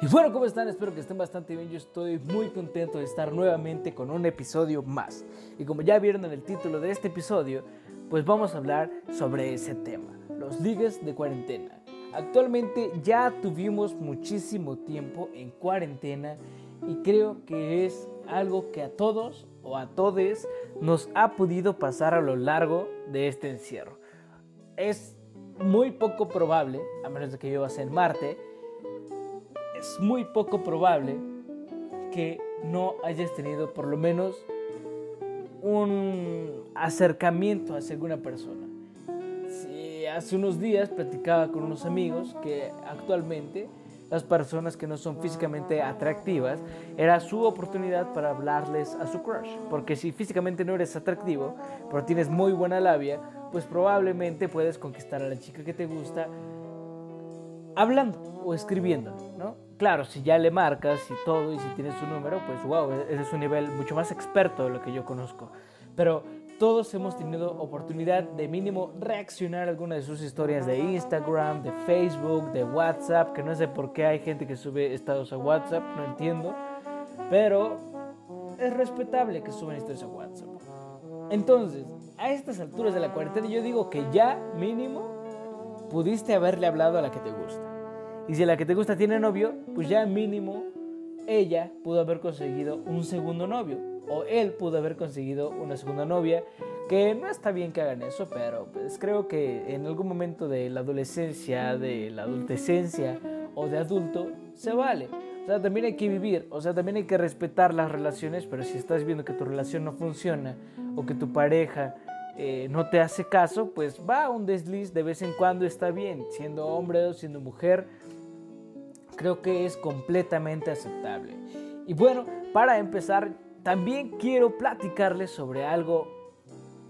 Y bueno, ¿cómo están? Espero que estén bastante bien. Yo estoy muy contento de estar nuevamente con un episodio más. Y como ya vieron en el título de este episodio, pues vamos a hablar sobre ese tema, los ligues de cuarentena. Actualmente ya tuvimos muchísimo tiempo en cuarentena y creo que es algo que a todos o a todes nos ha podido pasar a lo largo de este encierro. Es muy poco probable, a menos de que vivas en Marte, es muy poco probable que no hayas tenido por lo menos un acercamiento hacia alguna persona. Hace unos días platicaba con unos amigos que actualmente las personas que no son físicamente atractivas era su oportunidad para hablarles a su crush. Porque si físicamente no eres atractivo, pero tienes muy buena labia, pues probablemente puedes conquistar a la chica que te gusta hablando o escribiendo, ¿no? Claro, si ya le marcas y todo y si tienes su número, pues wow, ese es un nivel mucho más experto de lo que yo conozco. Pero todos hemos tenido oportunidad de mínimo reaccionar a alguna de sus historias de Instagram, de Facebook, de WhatsApp, que no sé por qué hay gente que sube estados a WhatsApp, no entiendo, pero es respetable que suban historias a WhatsApp. Entonces, a estas alturas de la cuarentena yo digo que ya mínimo pudiste haberle hablado a la que te gusta. Y si la que te gusta tiene novio, pues ya mínimo ella pudo haber conseguido un segundo novio. O él pudo haber conseguido una segunda novia. Que no está bien que hagan eso, pero pues creo que en algún momento de la adolescencia, de la adultecencia o de adulto, se vale. O sea, también hay que vivir, o sea, también hay que respetar las relaciones, pero si estás viendo que tu relación no funciona o que tu pareja eh, no te hace caso, pues va un desliz de vez en cuando, está bien, siendo hombre o siendo mujer creo que es completamente aceptable. Y bueno, para empezar, también quiero platicarles sobre algo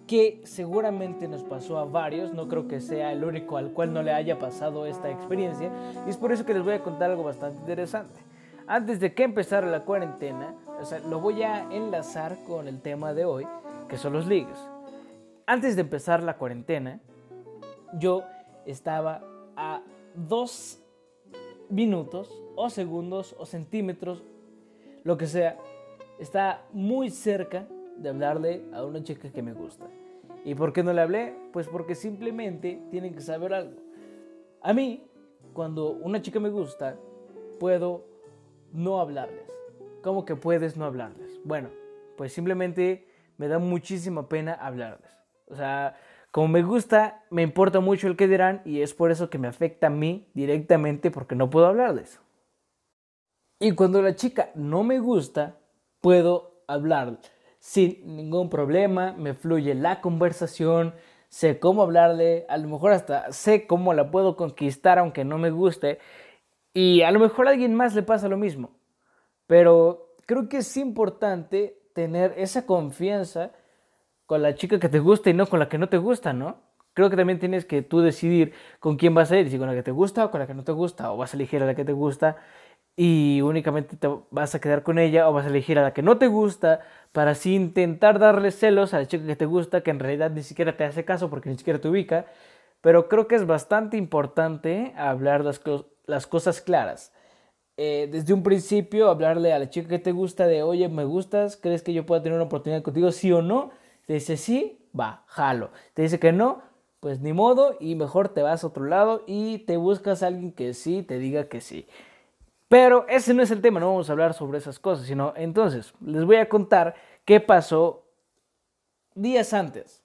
que seguramente nos pasó a varios, no creo que sea el único al cual no le haya pasado esta experiencia, y es por eso que les voy a contar algo bastante interesante. Antes de que empezara la cuarentena, o sea, lo voy a enlazar con el tema de hoy, que son los ligues. Antes de empezar la cuarentena, yo estaba a dos minutos o segundos o centímetros, lo que sea, está muy cerca de hablarle a una chica que me gusta. ¿Y por qué no le hablé? Pues porque simplemente tienen que saber algo. A mí, cuando una chica me gusta, puedo no hablarles. ¿Cómo que puedes no hablarles? Bueno, pues simplemente me da muchísima pena hablarles. O sea, como me gusta, me importa mucho el que dirán y es por eso que me afecta a mí directamente porque no puedo hablarles. Y cuando la chica no me gusta, puedo hablar sin ningún problema, me fluye la conversación, sé cómo hablarle, a lo mejor hasta sé cómo la puedo conquistar aunque no me guste y a lo mejor a alguien más le pasa lo mismo. Pero creo que es importante tener esa confianza con la chica que te gusta y no con la que no te gusta, ¿no? Creo que también tienes que tú decidir con quién vas a ir, si con la que te gusta o con la que no te gusta, o vas a elegir a la que te gusta y únicamente te vas a quedar con ella, o vas a elegir a la que no te gusta para así intentar darle celos a la chica que te gusta, que en realidad ni siquiera te hace caso porque ni siquiera te ubica. Pero creo que es bastante importante hablar las, cosas claras. Eh, desde un principio, hablarle a la chica que te gusta de, oye, me gustas, ¿crees que yo pueda tener una oportunidad contigo, sí o no? Te dice sí, va, jalo. Te dice que no, pues ni modo y mejor te vas a otro lado y te buscas a alguien que sí te diga que sí. Pero ese no es el tema, no vamos a hablar sobre esas cosas, sino entonces les voy a contar qué pasó días antes.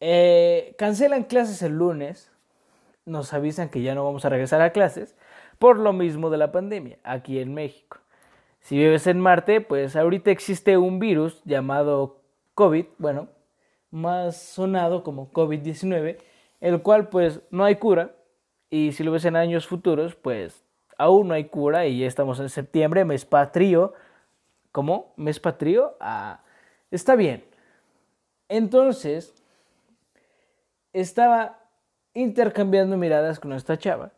Eh, cancelan clases el lunes, nos avisan que ya no vamos a regresar a clases por lo mismo de la pandemia aquí en México. Si vives en Marte, pues ahorita existe un virus llamado COVID, bueno, más sonado como COVID-19, el cual pues no hay cura y si lo ves en años futuros, pues aún no hay cura y ya estamos en septiembre, mes patrio. ¿Cómo? ¿Mes patrio? Ah, está bien. Entonces, estaba intercambiando miradas con esta chava.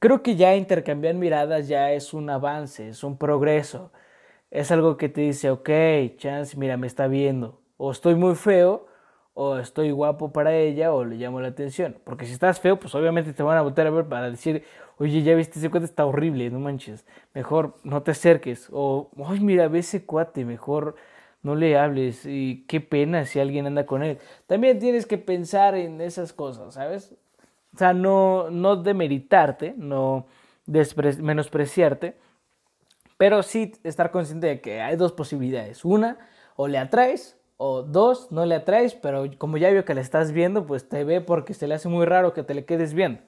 Creo que ya intercambiar miradas ya es un avance, es un progreso es algo que te dice, ok, chance, mira, me está viendo. O estoy muy feo, o estoy guapo para ella o le llamo la atención. Porque si estás feo, pues obviamente te van a volver a ver para decir, oye, ya viste ese cuate, está horrible, no manches, mejor no te acerques. O, ay, mira, ve ese cuate, mejor no le hables y qué pena si alguien anda con él. También tienes que pensar en esas cosas, ¿sabes? O sea, no, no demeritarte, no menospreciarte, pero sí estar consciente de que hay dos posibilidades. Una, o le atraes, o dos, no le atraes, pero como ya vio que le estás viendo, pues te ve porque se le hace muy raro que te le quedes viendo.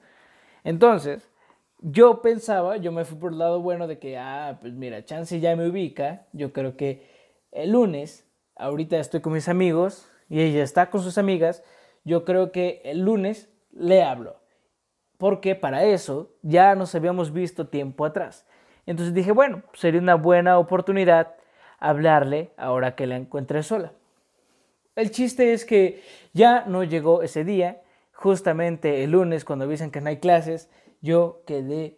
Entonces, yo pensaba, yo me fui por el lado bueno de que, ah, pues mira, Chance ya me ubica, yo creo que el lunes, ahorita estoy con mis amigos y ella está con sus amigas, yo creo que el lunes le hablo. Porque para eso ya nos habíamos visto tiempo atrás. Entonces dije, bueno, sería una buena oportunidad hablarle ahora que la encuentre sola. El chiste es que ya no llegó ese día. Justamente el lunes, cuando dicen que no hay clases, yo quedé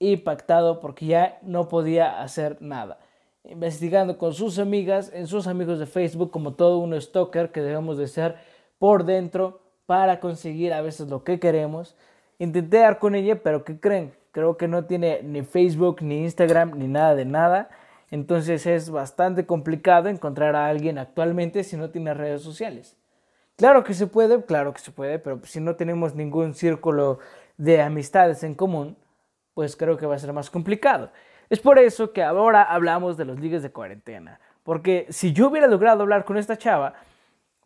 impactado porque ya no podía hacer nada investigando con sus amigas, en sus amigos de Facebook, como todo un stalker que debemos de ser por dentro para conseguir a veces lo que queremos. Intenté dar con ella, pero ¿qué creen? Creo que no tiene ni Facebook, ni Instagram, ni nada de nada. Entonces es bastante complicado encontrar a alguien actualmente si no tiene redes sociales. Claro que se puede, claro que se puede, pero si no tenemos ningún círculo de amistades en común, pues creo que va a ser más complicado. Es por eso que ahora hablamos de los ligues de cuarentena. Porque si yo hubiera logrado hablar con esta chava,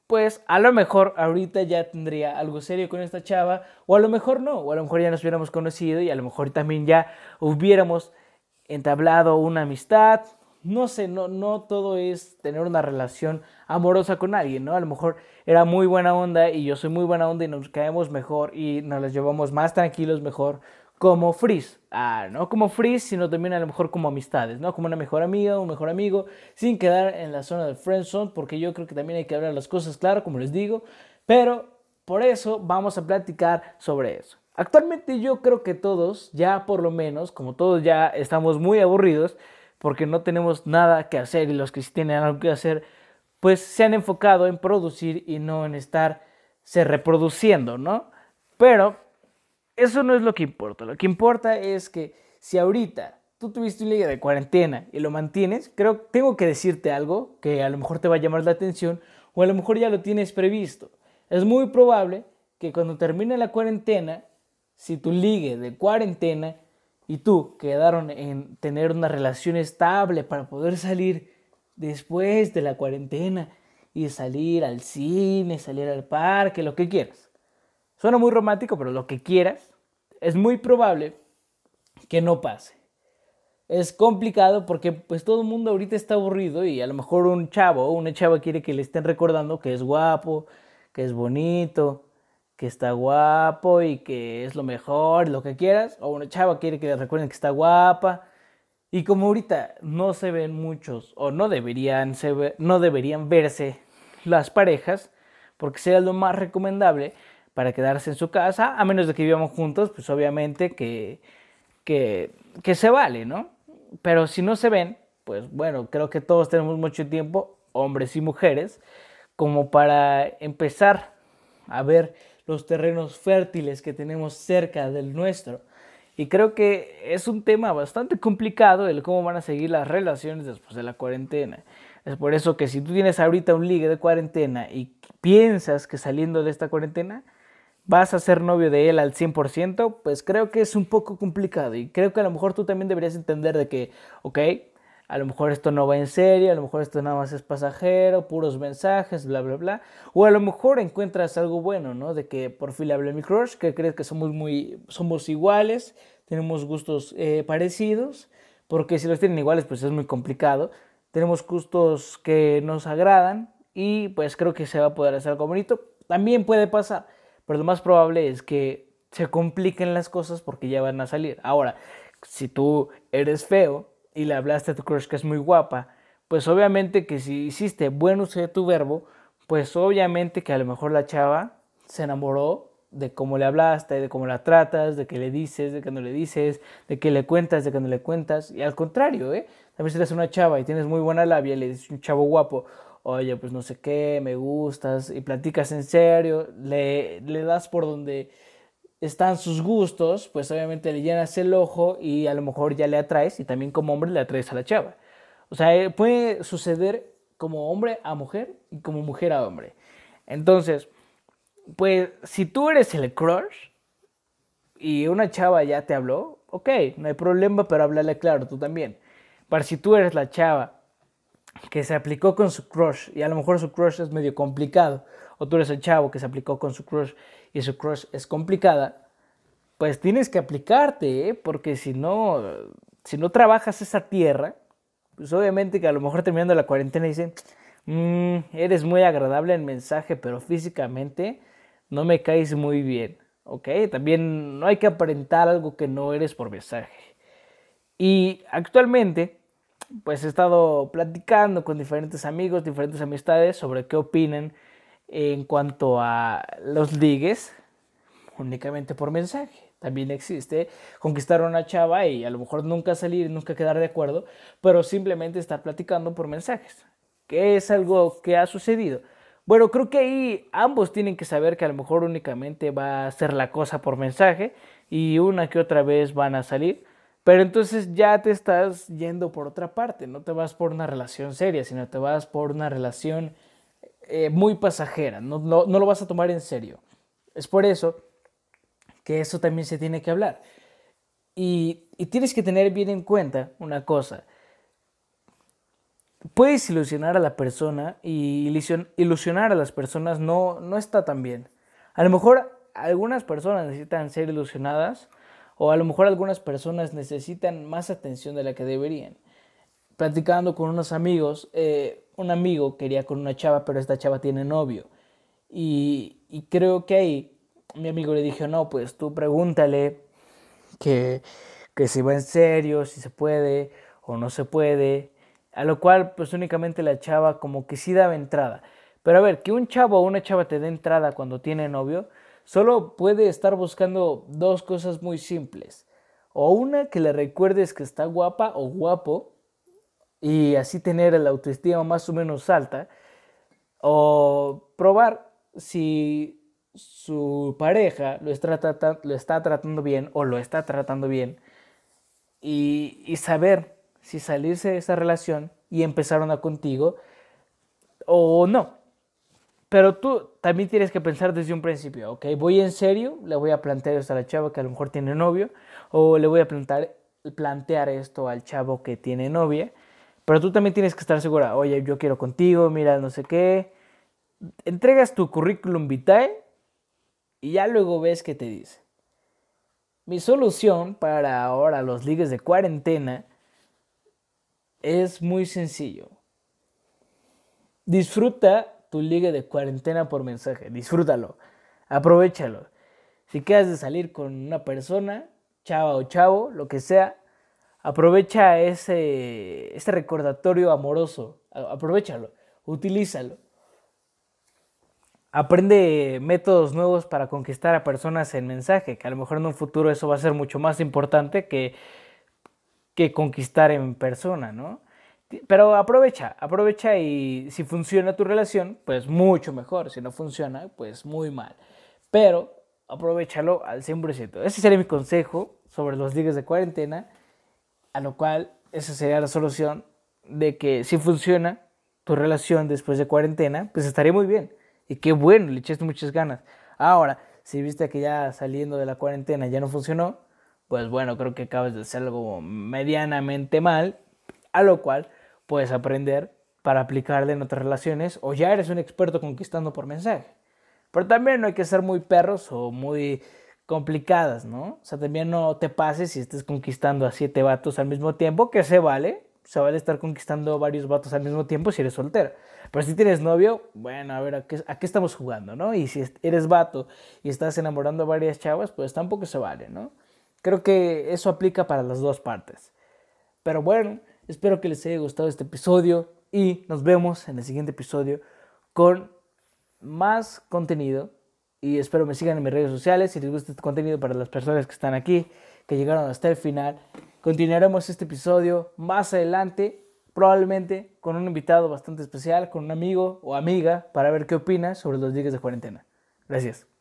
pues a lo mejor ahorita ya tendría algo serio con esta chava, o a lo mejor no, o a lo mejor ya nos hubiéramos conocido y a lo mejor también ya hubiéramos entablado una amistad. No sé, no, no todo es tener una relación amorosa con alguien, ¿no? A lo mejor era muy buena onda y yo soy muy buena onda y nos caemos mejor y nos las llevamos más tranquilos mejor como Freeze. Ah, no como Freeze, sino también a lo mejor como amistades, ¿no? Como una mejor amiga, un mejor amigo, sin quedar en la zona del friendzone, porque yo creo que también hay que hablar las cosas claro, como les digo, pero por eso vamos a platicar sobre eso. Actualmente yo creo que todos, ya por lo menos, como todos ya estamos muy aburridos, porque no tenemos nada que hacer y los que sí tienen algo que hacer, pues se han enfocado en producir y no en estar se reproduciendo, ¿no? Pero eso no es lo que importa. Lo que importa es que si ahorita tú tuviste un liga de cuarentena y lo mantienes, creo que tengo que decirte algo que a lo mejor te va a llamar la atención o a lo mejor ya lo tienes previsto. Es muy probable que cuando termine la cuarentena, si tu ligue de cuarentena y tú quedaron en tener una relación estable para poder salir después de la cuarentena y salir al cine, salir al parque, lo que quieras Suena muy romántico, pero lo que quieras, es muy probable que no pase. Es complicado porque pues todo el mundo ahorita está aburrido y a lo mejor un chavo o una chava quiere que le estén recordando que es guapo, que es bonito, que está guapo y que es lo mejor, lo que quieras. O una chava quiere que le recuerden que está guapa. Y como ahorita no se ven muchos o no deberían, no deberían verse las parejas, porque sería lo más recomendable, para quedarse en su casa, a menos de que vivamos juntos, pues obviamente que, que, que se vale, ¿no? Pero si no se ven, pues bueno, creo que todos tenemos mucho tiempo, hombres y mujeres, como para empezar a ver los terrenos fértiles que tenemos cerca del nuestro. Y creo que es un tema bastante complicado el cómo van a seguir las relaciones después de la cuarentena. Es por eso que si tú tienes ahorita un ligue de cuarentena y piensas que saliendo de esta cuarentena vas a ser novio de él al 100%, pues creo que es un poco complicado y creo que a lo mejor tú también deberías entender de que, ok, a lo mejor esto no va en serio, a lo mejor esto nada más es pasajero, puros mensajes, bla, bla, bla. O a lo mejor encuentras algo bueno, ¿no? De que por fin le hablé a mi crush, que crees que somos muy, somos iguales, tenemos gustos eh, parecidos, porque si los tienen iguales, pues es muy complicado. Tenemos gustos que nos agradan y pues creo que se va a poder hacer algo bonito. También puede pasar pero lo más probable es que se compliquen las cosas porque ya van a salir. Ahora, si tú eres feo y le hablaste a tu crush que es muy guapa, pues obviamente que si hiciste buen uso de tu verbo, pues obviamente que a lo mejor la chava se enamoró de cómo le hablaste, de cómo la tratas, de qué le dices, de qué no le dices, de qué le cuentas, de qué no le cuentas. Y al contrario, ¿eh? También si eres una chava y tienes muy buena labia y le dices un chavo guapo, oye, pues no sé qué, me gustas, y platicas en serio, le, le das por donde están sus gustos, pues obviamente le llenas el ojo y a lo mejor ya le atraes y también como hombre le atraes a la chava. O sea, eh, puede suceder como hombre a mujer y como mujer a hombre. Entonces, pues si tú eres el crush y una chava ya te habló, ok, no hay problema, pero háblale claro, tú también. Para si tú eres la chava que se aplicó con su crush y a lo mejor su crush es medio complicado, o tú eres el chavo que se aplicó con su crush y su crush es complicada, pues tienes que aplicarte, ¿eh? porque si no, si no trabajas esa tierra, pues obviamente que a lo mejor terminando la cuarentena dicen, mm, eres muy agradable en mensaje, pero físicamente no me caes muy bien, ¿ok? También no hay que aparentar algo que no eres por mensaje. Y actualmente, pues he estado platicando con diferentes amigos, diferentes amistades sobre qué opinan en cuanto a los ligues únicamente por mensaje. También existe conquistar a una chava y a lo mejor nunca salir, nunca quedar de acuerdo, pero simplemente estar platicando por mensajes, que es algo que ha sucedido. Bueno, creo que ahí ambos tienen que saber que a lo mejor únicamente va a ser la cosa por mensaje y una que otra vez van a salir, pero entonces ya te estás yendo por otra parte, no te vas por una relación seria, sino te vas por una relación eh, muy pasajera, no, lo vas a tomar en serio. Es por eso que eso también se tiene que hablar. Y, y tienes que tener bien en cuenta una cosa. Puedes ilusionar a la persona y ilusionar a las personas no, no está tan bien. A lo mejor algunas personas necesitan ser ilusionadas o a lo mejor algunas personas necesitan más atención de la que deberían. Platicando con unos amigos, eh, un amigo quería con una chava, pero esta chava tiene novio. Y, y creo que ahí mi amigo le dijo, no, pues tú pregúntale que, que si va en serio, si se puede o no se puede. A lo cual, pues únicamente la chava como que sí daba entrada. Pero a ver, que un chavo o una chava te dé entrada cuando tiene novio, solo puede estar buscando dos cosas muy simples. O una, que le recuerdes que está guapa o guapo, y así tener la autoestima más o menos alta, o probar si su pareja lo está, tratando, bien o lo está tratando bien, y, y saber si salirse de esa relación y empezar una contigo o no. Pero tú también tienes que pensar desde un principio, ok, voy en serio, le voy a plantear esto a la chava que a lo mejor tiene novio, o le voy a plantear, plantear esto al chavo que tiene novia, pero tú también tienes que estar segura, oye, yo quiero contigo, mira, no sé qué. Entregas tu currículum vitae y ya luego ves qué te dice. Mi solución para ahora los ligues de cuarentena es muy sencillo. Disfruta tu ligue de cuarentena por mensaje, disfrútalo, aprovechalo. Si quieres de salir con una persona, chava o chavo, lo que sea, Aprovecha ese, ese recordatorio amoroso, aprovechalo, utilízalo. Aprende métodos nuevos para conquistar a personas en mensaje, que a lo mejor en un futuro eso va a ser mucho más importante que, que conquistar en persona, ¿no? Pero aprovecha, aprovecha y si funciona tu relación, pues mucho mejor. Si no funciona, pues muy mal. Pero aprovechalo al 100%. Ese sería mi consejo sobre los días de cuarentena. A lo cual esa sería la solución de que si funciona tu relación después de cuarentena, pues estaría muy bien. Y qué bueno, le echaste muchas ganas. Ahora, si viste que ya saliendo de la cuarentena ya no funcionó, pues bueno, creo que acabas de hacer algo medianamente mal, a lo cual puedes aprender para aplicarle en otras relaciones o ya eres un experto conquistando por mensaje. Pero también no hay que ser muy perros o muy complicadas, ¿no? O sea, también no te pases si estés conquistando a siete vatos al mismo tiempo, que se vale, se vale estar conquistando varios vatos al mismo tiempo si eres soltero. Pero si tienes novio, bueno, a ver, ¿a qué, ¿a qué, estamos jugando, no? Y si eres vato y estás enamorando a varias chavas, pues tampoco se vale, ¿no? Creo que eso aplica para las dos partes. Pero bueno, espero que les haya gustado este episodio y nos vemos en el siguiente episodio con más contenido y espero me sigan en mis redes sociales. Si les gusta este contenido para las personas que están aquí, que llegaron hasta el final, continuaremos este episodio más adelante probablemente con un invitado bastante especial, con un amigo o amiga, para ver qué opinas sobre los días de cuarentena. Gracias.